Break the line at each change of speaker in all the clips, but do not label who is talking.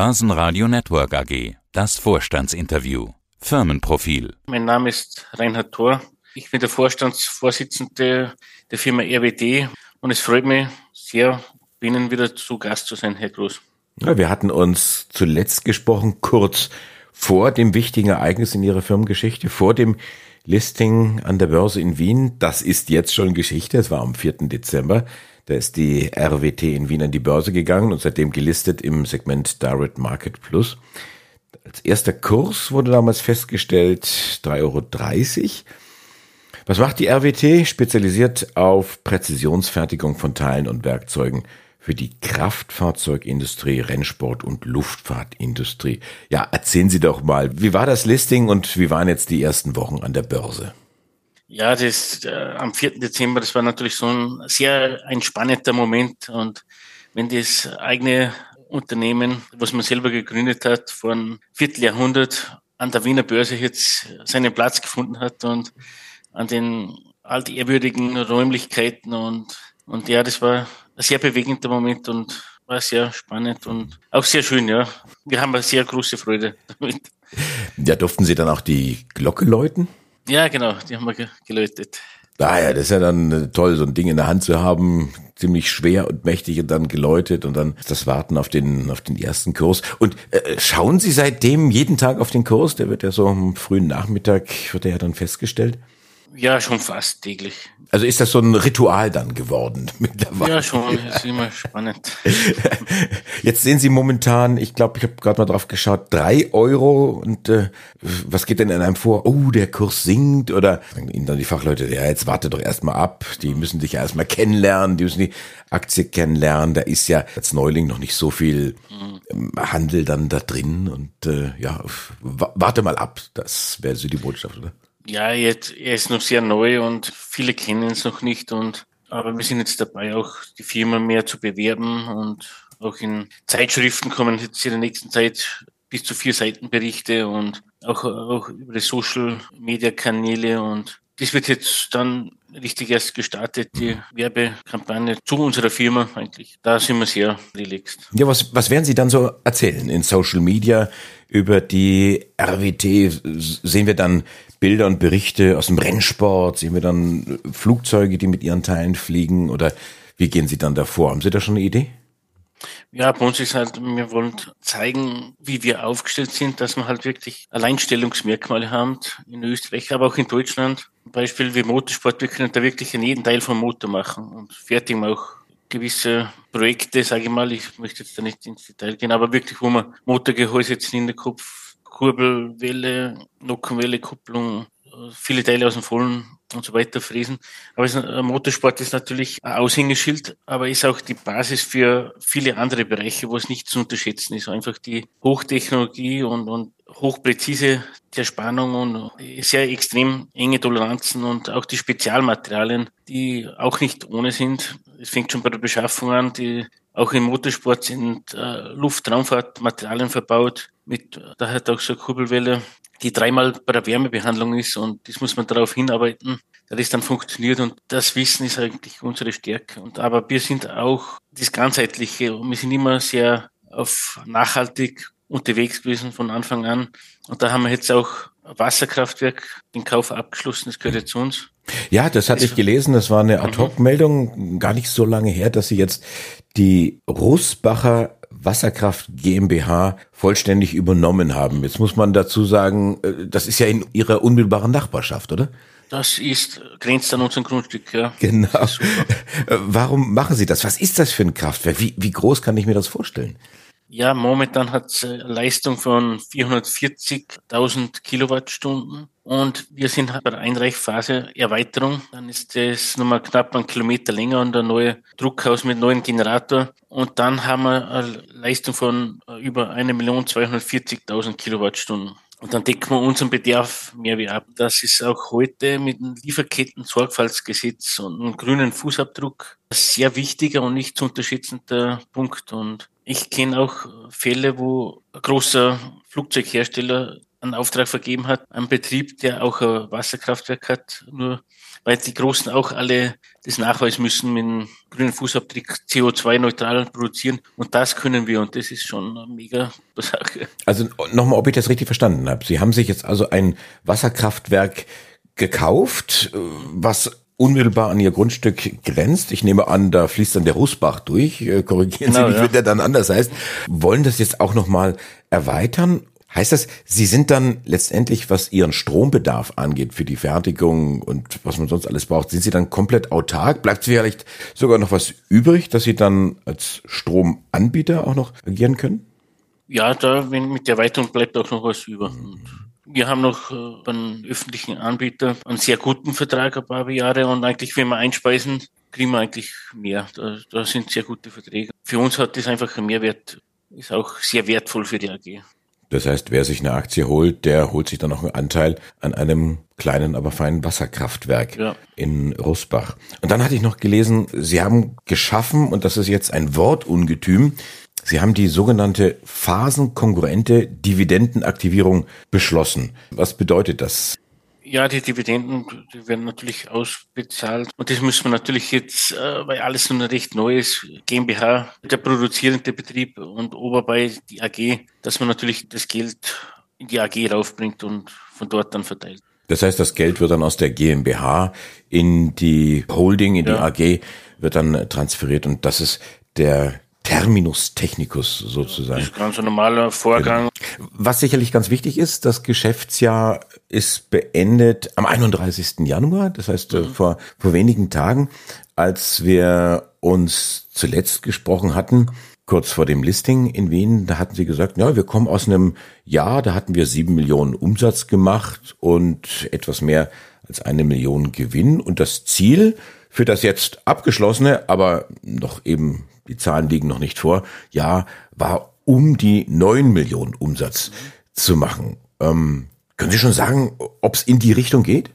Börsenradio Network AG. Das Vorstandsinterview. Firmenprofil.
Mein Name ist Reinhard Thor. Ich bin der Vorstandsvorsitzende der Firma RWD und es freut mich sehr, Ihnen wieder zu Gast zu sein, Herr Groß.
Ja, wir hatten uns zuletzt gesprochen, kurz vor dem wichtigen Ereignis in Ihrer Firmengeschichte, vor dem Listing an der Börse in Wien. Das ist jetzt schon Geschichte. Es war am 4. Dezember. Da ist die RWT in Wien an die Börse gegangen und seitdem gelistet im Segment Direct Market Plus. Als erster Kurs wurde damals festgestellt 3,30 Euro. Was macht die RWT? Spezialisiert auf Präzisionsfertigung von Teilen und Werkzeugen für die Kraftfahrzeugindustrie, Rennsport und Luftfahrtindustrie. Ja, erzählen Sie doch mal, wie war das Listing und wie waren jetzt die ersten Wochen an der Börse?
Ja, das äh, am 4. Dezember, das war natürlich so ein sehr ein spannender Moment und wenn das eigene Unternehmen, was man selber gegründet hat, vor einem Vierteljahrhundert an der Wiener Börse jetzt seinen Platz gefunden hat und an den altehrwürdigen Räumlichkeiten und, und ja, das war ein sehr bewegender Moment und war sehr spannend und auch sehr schön, ja. Wir haben eine sehr große Freude damit.
Ja, durften Sie dann auch die Glocke läuten?
Ja, genau, die haben wir geläutet.
Ah ja, das ist ja dann äh, toll, so ein Ding in der Hand zu haben, ziemlich schwer und mächtig und dann geläutet und dann das Warten auf den auf den ersten Kurs. Und äh, schauen Sie seitdem jeden Tag auf den Kurs? Der wird ja so am frühen Nachmittag wird er ja dann festgestellt.
Ja, schon fast täglich.
Also ist das so ein Ritual dann geworden mittlerweile?
Ja, schon. ist immer spannend.
Jetzt sehen Sie momentan, ich glaube, ich habe gerade mal drauf geschaut, drei Euro. Und äh, was geht denn in einem vor? Oh, der Kurs sinkt. Oder sagen Ihnen dann die Fachleute, ja, jetzt warte doch erstmal ab. Die müssen dich ja erstmal kennenlernen. Die müssen die Aktie kennenlernen. Da ist ja als Neuling noch nicht so viel mhm. Handel dann da drin. Und äh, ja, warte mal ab. Das wäre so die Botschaft, oder?
Ja, jetzt, er ist noch sehr neu und viele kennen es noch nicht und aber wir sind jetzt dabei, auch die Firma mehr zu bewerben und auch in Zeitschriften kommen jetzt in der nächsten Zeit bis zu vier Seitenberichte und auch, auch über die Social Media Kanäle und das wird jetzt dann richtig erst gestartet, die Werbekampagne zu unserer Firma eigentlich. Da sind wir sehr relaxed.
Ja, was, was werden Sie dann so erzählen in Social Media über die RWT? Sehen wir dann Bilder und Berichte aus dem Rennsport? Sehen wir dann Flugzeuge, die mit ihren Teilen fliegen? Oder wie gehen Sie dann davor? Haben Sie da schon eine Idee?
Ja, bei uns ist halt, wir wollen zeigen, wie wir aufgestellt sind, dass wir halt wirklich Alleinstellungsmerkmale haben in Österreich, aber auch in Deutschland. Beispiel wie Motorsport, wir können da wirklich in jedem Teil vom Motor machen und fertigen auch gewisse Projekte, sage ich mal, ich möchte jetzt da nicht ins Detail gehen, aber wirklich, wo man Motorgehäuse, Zylinderkopf, Kurbelwelle, Nockenwelle, Kupplung, viele Teile aus dem Vollen und so weiter fräsen. Aber es, Motorsport ist natürlich ein Aushängeschild, aber ist auch die Basis für viele andere Bereiche, wo es nicht zu unterschätzen ist. Einfach die Hochtechnologie und, und hochpräzise der Spannung und sehr extrem enge Toleranzen und auch die Spezialmaterialien, die auch nicht ohne sind. Es fängt schon bei der Beschaffung an, die auch im Motorsport sind äh, Luft-Raumfahrt-Materialien verbaut, mit, da hat auch so eine Kurbelwelle, die dreimal bei der Wärmebehandlung ist und das muss man darauf hinarbeiten, dass das dann funktioniert und das Wissen ist eigentlich unsere Stärke. Und aber wir sind auch das Ganzheitliche und wir sind immer sehr auf nachhaltig unterwegs gewesen von Anfang an. Und da haben wir jetzt auch Wasserkraftwerk den Kauf abgeschlossen, das gehört jetzt zu uns.
Ja, das hatte ich gelesen, das war eine Ad-Hoc-Meldung, gar nicht so lange her, dass Sie jetzt die Russbacher Wasserkraft GmbH vollständig übernommen haben. Jetzt muss man dazu sagen, äh, das ist ja in Ihrer unmittelbaren Nachbarschaft, oder?
Das ist, grenzt an unserem Grundstück, ja.
Genau. Warum machen Sie das? Was ist das für ein Kraftwerk? Wie, wie groß kann ich mir das vorstellen?
Ja, momentan hat es eine Leistung von 440.000 Kilowattstunden und wir sind bei der Einreichphase Erweiterung. Dann ist es nochmal knapp einen Kilometer länger und ein neues Druckhaus mit neuen Generator. Und dann haben wir eine Leistung von über 1.240.000 Kilowattstunden. Und dann decken wir unseren Bedarf mehr wie ab. Das ist auch heute mit dem Lieferketten-Sorgfaltsgesetz und einem grünen Fußabdruck ein sehr wichtiger und nicht zu unterschätzender Punkt. Und ich kenne auch Fälle, wo ein großer Flugzeughersteller einen Auftrag vergeben hat, einen Betrieb, der auch ein Wasserkraftwerk hat, nur weil die Großen auch alle das nachweisen müssen mit einem grünen Fußabdruck CO2-neutral produzieren. Und das können wir und das ist schon eine mega Sache.
Also nochmal, ob ich das richtig verstanden habe. Sie haben sich jetzt also ein Wasserkraftwerk gekauft, was unmittelbar an ihr Grundstück grenzt. Ich nehme an, da fließt dann der Russbach durch. Äh, korrigieren Sie genau, mich, ja. wenn der dann anders heißt. Wollen das jetzt auch nochmal erweitern Heißt das, Sie sind dann letztendlich, was Ihren Strombedarf angeht für die Fertigung und was man sonst alles braucht, sind Sie dann komplett autark? Bleibt vielleicht sogar noch was übrig, dass Sie dann als Stromanbieter auch noch agieren können?
Ja, da mit der Erweiterung bleibt auch noch was über. Und wir haben noch äh, einen öffentlichen Anbieter einen sehr guten Vertrag, ein paar Jahre und eigentlich, wenn wir einspeisen, kriegen wir eigentlich mehr. Da, da sind sehr gute Verträge. Für uns hat das einfach einen Mehrwert, ist auch sehr wertvoll für die AG.
Das heißt, wer sich eine Aktie holt, der holt sich dann noch einen Anteil an einem kleinen, aber feinen Wasserkraftwerk ja. in Rosbach. Und dann hatte ich noch gelesen, Sie haben geschaffen, und das ist jetzt ein Wortungetüm, Sie haben die sogenannte phasenkongruente Dividendenaktivierung beschlossen. Was bedeutet das?
Ja, die Dividenden die werden natürlich ausbezahlt. Und das müssen wir natürlich jetzt, äh, weil alles noch recht neu ist, GmbH, der produzierende Betrieb und Oberbei die AG, dass man natürlich das Geld in die AG raufbringt und von dort dann verteilt.
Das heißt, das Geld wird dann aus der GmbH in die Holding, in ja. die AG, wird dann transferiert und das ist der Terminus technicus sozusagen. Das
ist ganz ein normaler Vorgang.
Genau. Was sicherlich ganz wichtig ist, das Geschäftsjahr ist beendet am 31. Januar, das heißt äh, mhm. vor, vor wenigen Tagen, als wir uns zuletzt gesprochen hatten, kurz vor dem Listing in Wien, da hatten sie gesagt, ja, wir kommen aus einem Jahr, da hatten wir sieben Millionen Umsatz gemacht und etwas mehr als eine Million Gewinn und das Ziel für das jetzt abgeschlossene, aber noch eben die Zahlen liegen noch nicht vor, ja, war um die neun Millionen Umsatz zu machen. Ähm, können Sie schon sagen, ob es in die Richtung geht?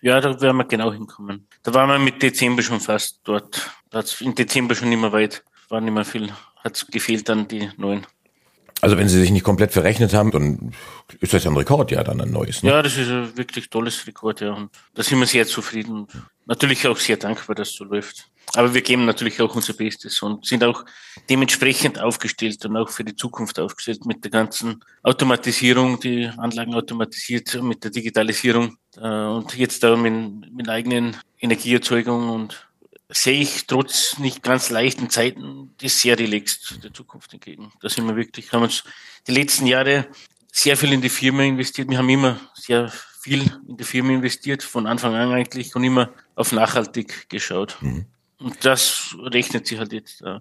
Ja, da werden wir genau hinkommen. Da waren wir mit Dezember schon fast dort. Da hat's im Dezember schon nicht mehr weit, war nicht mehr viel, hat gefehlt dann die neun.
Also wenn Sie sich nicht komplett verrechnet haben, dann ist das ja ein Rekord, ja, dann ein neues.
Ne? Ja, das ist ein wirklich tolles Rekord, ja. Und da sind wir sehr zufrieden und natürlich auch sehr dankbar, dass es so läuft. Aber wir geben natürlich auch unser Bestes und sind auch dementsprechend aufgestellt und auch für die Zukunft aufgestellt mit der ganzen Automatisierung, die Anlagen automatisiert, mit der Digitalisierung äh, und jetzt da mit, mit eigenen Energieerzeugung und sehe ich trotz nicht ganz leichten Zeiten das sehr relaxed der Zukunft entgegen. Da sind wir wirklich, haben uns die letzten Jahre sehr viel in die Firma investiert. Wir haben immer sehr viel in die Firma investiert, von Anfang an eigentlich und immer auf nachhaltig geschaut. Mhm. Und das rechnet sich halt jetzt. Ja.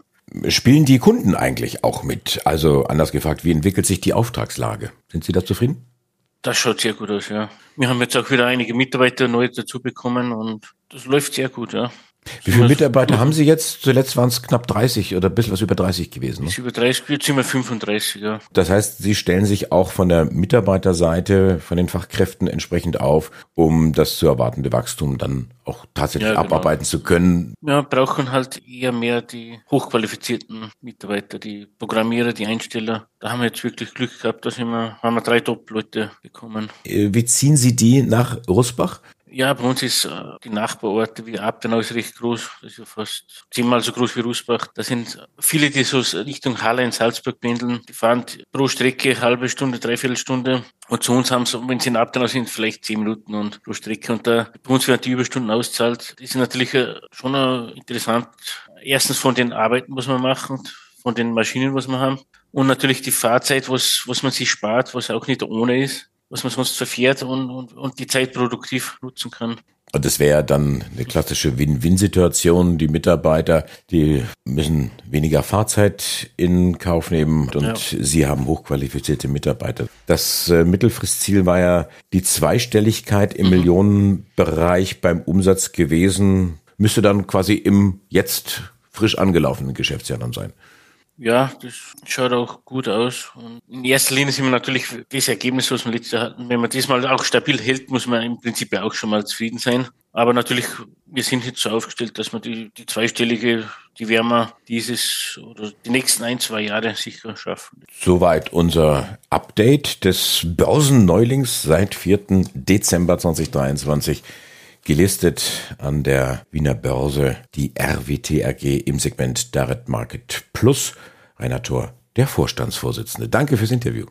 Spielen die Kunden eigentlich auch mit? Also anders gefragt, wie entwickelt sich die Auftragslage? Sind Sie da zufrieden?
Das schaut sehr gut aus, ja. Wir haben jetzt auch wieder einige Mitarbeiter neu dazu bekommen und das läuft sehr gut, ja.
Wie viele Mitarbeiter haben Sie jetzt? Zuletzt waren es knapp 30 oder ein bisschen was über 30 gewesen.
Ne? Über 30, jetzt sind wir 35, ja.
Das heißt, Sie stellen sich auch von der Mitarbeiterseite, von den Fachkräften entsprechend auf, um das zu erwartende Wachstum dann auch tatsächlich ja, genau. abarbeiten zu können.
Ja, brauchen halt eher mehr die hochqualifizierten Mitarbeiter, die Programmierer, die Einsteller. Da haben wir jetzt wirklich Glück gehabt, da sind wir, haben wir drei Top-Leute bekommen.
Äh, wie ziehen Sie die nach Rusbach?
Ja, bei uns ist äh, die Nachbarorte wie Abtenau ist recht groß. Das ist ja fast zehnmal so groß wie Rusbach. Da sind viele, die so Richtung Halle in Salzburg pendeln. Die fahren pro Strecke halbe Stunde, dreiviertel Stunde. Und zu uns haben sie, wenn sie in Abtenau sind, vielleicht zehn Minuten und pro Strecke. Und da bei uns werden die Überstunden auszahlt. Die sind natürlich äh, schon interessant. Erstens von den Arbeiten, was man machen, von den Maschinen, was wir haben. Und natürlich die Fahrzeit, was, was man sich spart, was auch nicht ohne ist was man sonst verfährt und, und, und die Zeit produktiv nutzen kann.
Und das wäre dann eine klassische Win-Win-Situation. Die Mitarbeiter, die müssen weniger Fahrzeit in Kauf nehmen und ja. sie haben hochqualifizierte Mitarbeiter. Das äh, Mittelfristziel war ja die Zweistelligkeit im mhm. Millionenbereich beim Umsatz gewesen. Müsste dann quasi im jetzt frisch angelaufenen Geschäftsjahr dann sein.
Ja, das schaut auch gut aus. Und in erster Linie sind wir natürlich das Ergebnis, was wir letztes Jahr hatten. Wenn man das mal auch stabil hält, muss man im Prinzip ja auch schon mal zufrieden sein. Aber natürlich, wir sind jetzt so aufgestellt, dass wir die, die zweistellige, die Wärmer dieses oder die nächsten ein, zwei Jahre sicher schaffen.
Soweit unser Update des Börsenneulings seit 4. Dezember 2023 gelistet an der Wiener Börse die RWT AG im Segment Direct Market Plus. Rainer Thor, der Vorstandsvorsitzende. Danke fürs Interview.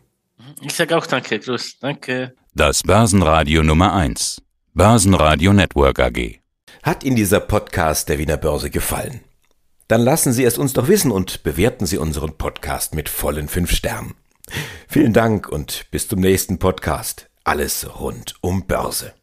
Ich sage auch danke, Grüß. Danke.
Das Börsenradio Nummer 1. Börsenradio Network AG.
Hat Ihnen dieser Podcast der Wiener Börse gefallen? Dann lassen Sie es uns doch wissen und bewerten Sie unseren Podcast mit vollen fünf Sternen. Vielen Dank und bis zum nächsten Podcast. Alles rund um Börse.